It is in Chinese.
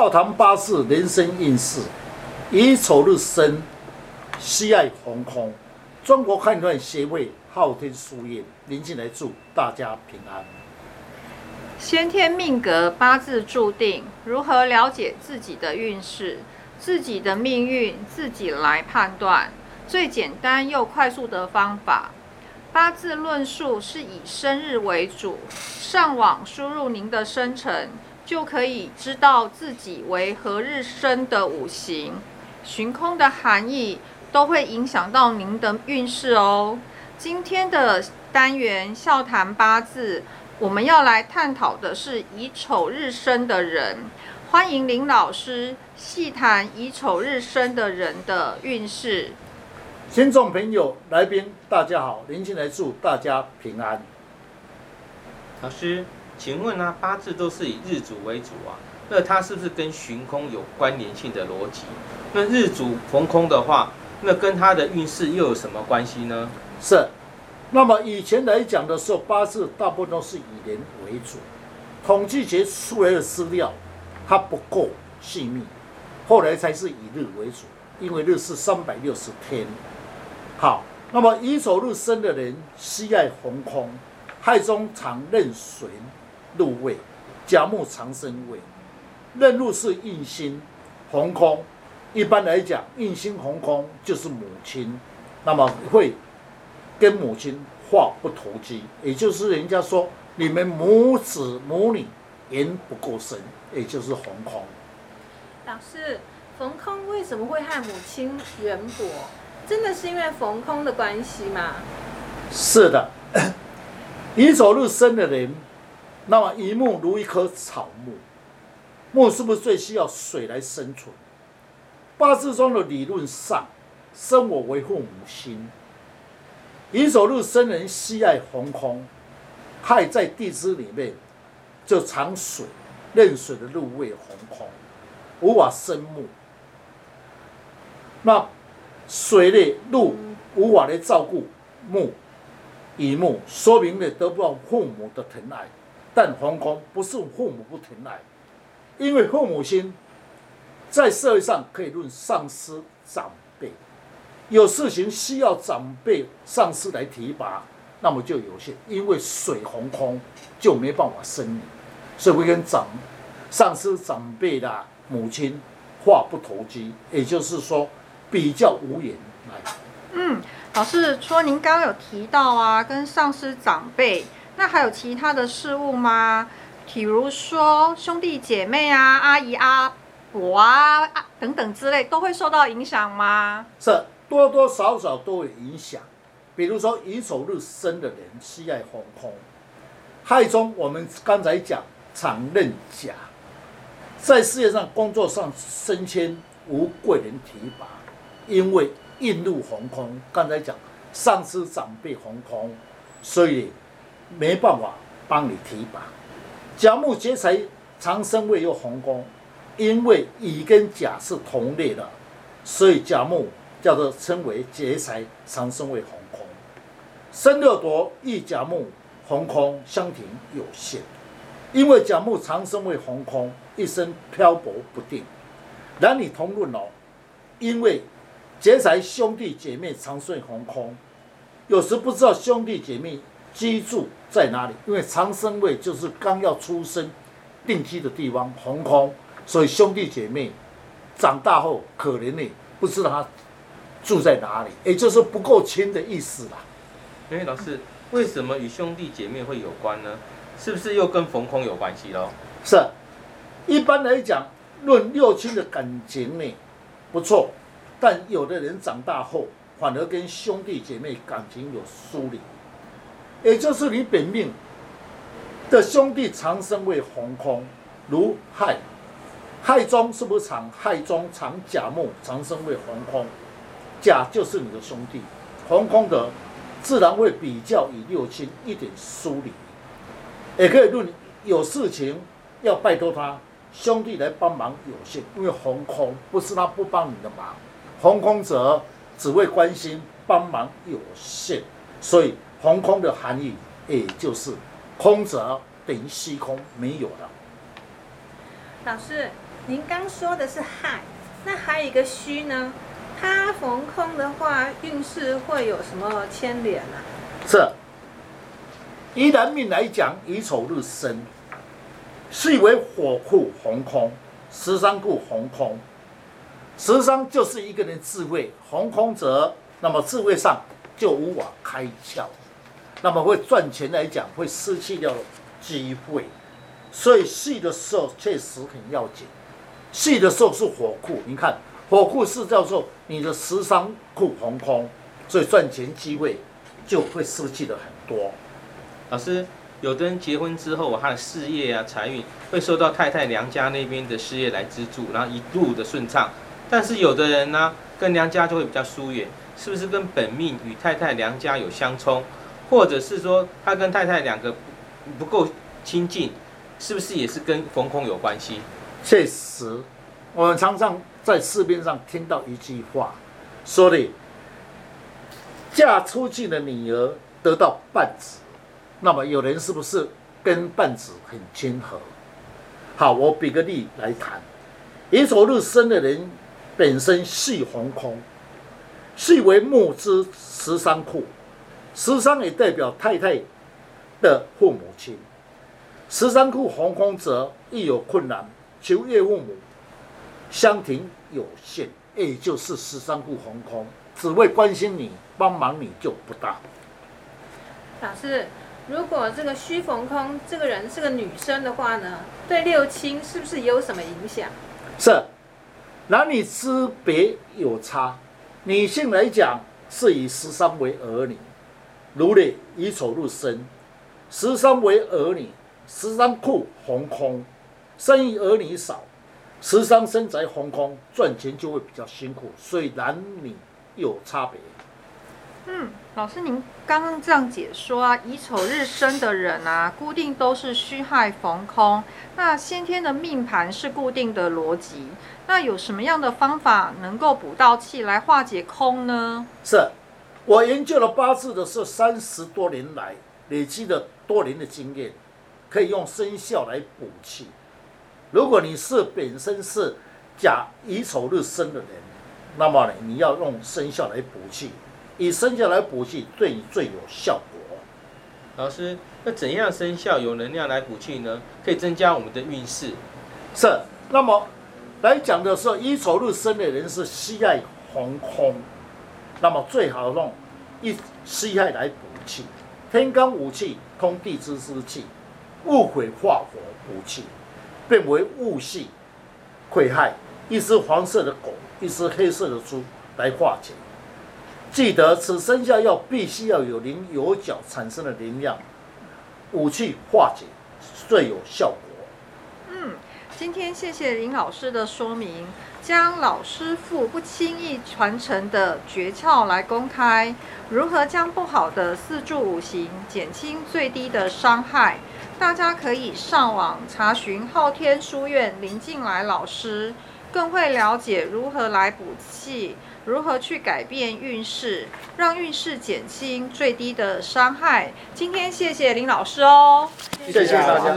笑谈八字人生运势，乙丑日生，喜爱红空。中国汉传协会昊天书院，林进来祝大家平安。先天命格八字注定，如何了解自己的运势、自己的命运，自己来判断。最简单又快速的方法，八字论述是以生日为主，上网输入您的生辰，就可以知道自己为何日生的五行、寻空的含义，都会影响到您的运势哦。今天的单元笑谈八字，我们要来探讨的是乙丑日生的人，欢迎林老师细谈乙丑日生的人的运势。听众朋友、来宾，大家好，林进来祝大家平安。老师，请问呢，八字都是以日主为主啊，那它是不是跟旬空有关联性的逻辑？那日主逢空的话，那跟他的运势又有什么关系呢？是，那么以前来讲的时候，八字大部分都是以年为主，统计学出来的资料它不够细密，后来才是以日为主，因为日是三百六十天。好，那么乙丑日生的人，喜爱逢空，亥中常任水入位，甲木长生位，任入是印星红空。一般来讲，印星红空就是母亲，那么会跟母亲话不投机，也就是人家说你们母子母女缘不够深，也就是红空。老师，逢空为什么会和母亲缘薄？真的是因为逢空的关系吗？是的，乙走入生的人，那么乙木如一棵草木，木是不是最需要水来生存？八字中的理论上，生我为父母心。乙丑日生人喜爱红空，亥在地支里面就藏水，任水的入位红空，无法生木。那水的入无法来照顾木，乙木，说明了得不到父母的疼爱。但红空不是父母不疼爱，因为父母心在社会上可以论上司长辈，有事情需要长辈上司来提拔，那么就有限。因为水红空就没办法生你，所以会跟长上司长辈的母亲话不投机，也就是说。比较无言来。嗯，老师说您刚刚有提到啊，跟上司长辈，那还有其他的事物吗？比如说兄弟姐妹啊、阿姨阿伯啊等等之类，都会受到影响吗？是多多少少都有影响。比如说乙丑日生的人，喜爱红空。亥中我们刚才讲常任甲，在事业上工作上升迁无贵人提拔。因为印入红空，刚才讲上司长辈红空，所以没办法帮你提拔。甲木劫财长生位又红空，因为乙跟甲是同类的，所以甲木叫做称为劫财长生位红空。生六夺一甲木红空相停有限，因为甲木长生位红空，一生漂泊不定。男女同论哦，因为。劫财兄弟姐妹长顺红空，有时不知道兄弟姐妹居住在哪里，因为长生位就是刚要出生定居的地方红空，所以兄弟姐妹长大后可怜你不知道他住在哪里，也就是不够亲的意思啦。哎，老师，为什么与兄弟姐妹会有关呢？是不是又跟逢空有关系喽？是，一般来讲，论六亲的感情呢，不错。但有的人长大后，反而跟兄弟姐妹感情有疏离，也就是你本命的兄弟长生为红空，如亥，亥中是不是长？亥中长甲木，长生为红空，甲就是你的兄弟，红空的自然会比较以六亲一点疏离，也可以论有事情要拜托他兄弟。来帮忙有限，因为红空不是他不帮你的忙。红空者只会关心帮忙有限，所以红空的含义也就是空则等于虚空，没有了。老师，您刚说的是亥，那还有一个虚呢？它逢空的话，运势会有什么牵连啊？这，依人命来讲，乙丑日生，是为火库红空，十三库红空。十三就是一个人智慧，红空则那么智慧上就无法开窍，那么会赚钱来讲会失去掉机会，所以细的时候确实很要紧。细的时候是火库，你看火库是叫做你的十三库红空，所以赚钱机会就会失去的很多。老师，有的人结婚之后，他的事业啊、财运会受到太太娘家那边的事业来资助，然后一路的顺畅。但是有的人呢，跟娘家就会比较疏远，是不是跟本命与太太娘家有相冲，或者是说他跟太太两个不够亲近，是不是也是跟逢空有关系？确实，我们常常在市面上听到一句话，说的嫁出去的女儿得到半子，那么有人是不是跟半子很亲和？好，我比个例来谈，乙丑日生的人。本身系红空，系为木之十三库，十三也代表太太的父母亲。十三库红空则亦有困难，求岳父母相庭有限，也就是十三库红空，只为关心你、帮忙你就不大。老师，如果这个虚逢空这个人是个女生的话呢，对六亲是不是有什么影响？是。男女之别有差，女性来讲是以十三为儿女，如你以丑入生，十三为儿女，十三库红空，生意儿女少，十三生宅红空，赚钱就会比较辛苦，所以男女有差别。嗯，老师您刚刚这样解说啊，乙丑日生的人啊，固定都是虚亥逢空，那先天的命盘是固定的逻辑。那有什么样的方法能够补到气来化解空呢？是，我研究了八字的是三十多年来累积的多年的经验，可以用生肖来补气。如果你是本身是甲乙丑日生的人，那么呢，你要用生肖来补气，以生肖来补气对你最有效果。老师，那怎样生肖有能量来补气呢？可以增加我们的运势。是，那么。来讲的时候，乙丑日生的人是喜爱红空，那么最好用一西爱来补气。天干五气通地支之气，戊癸化火补气，变为戊系癸亥，一只黄色的狗，一只黑色的猪来化解。记得此生肖要必须要有灵有角产生的灵量，武器化解最有效果。今天谢谢林老师的说明，将老师傅不轻易传承的诀窍来公开，如何将不好的四柱五行减轻最低的伤害？大家可以上网查询昊天书院林静来老师，更会了解如何来补气，如何去改变运势，让运势减轻最低的伤害。今天谢谢林老师哦，谢谢大家。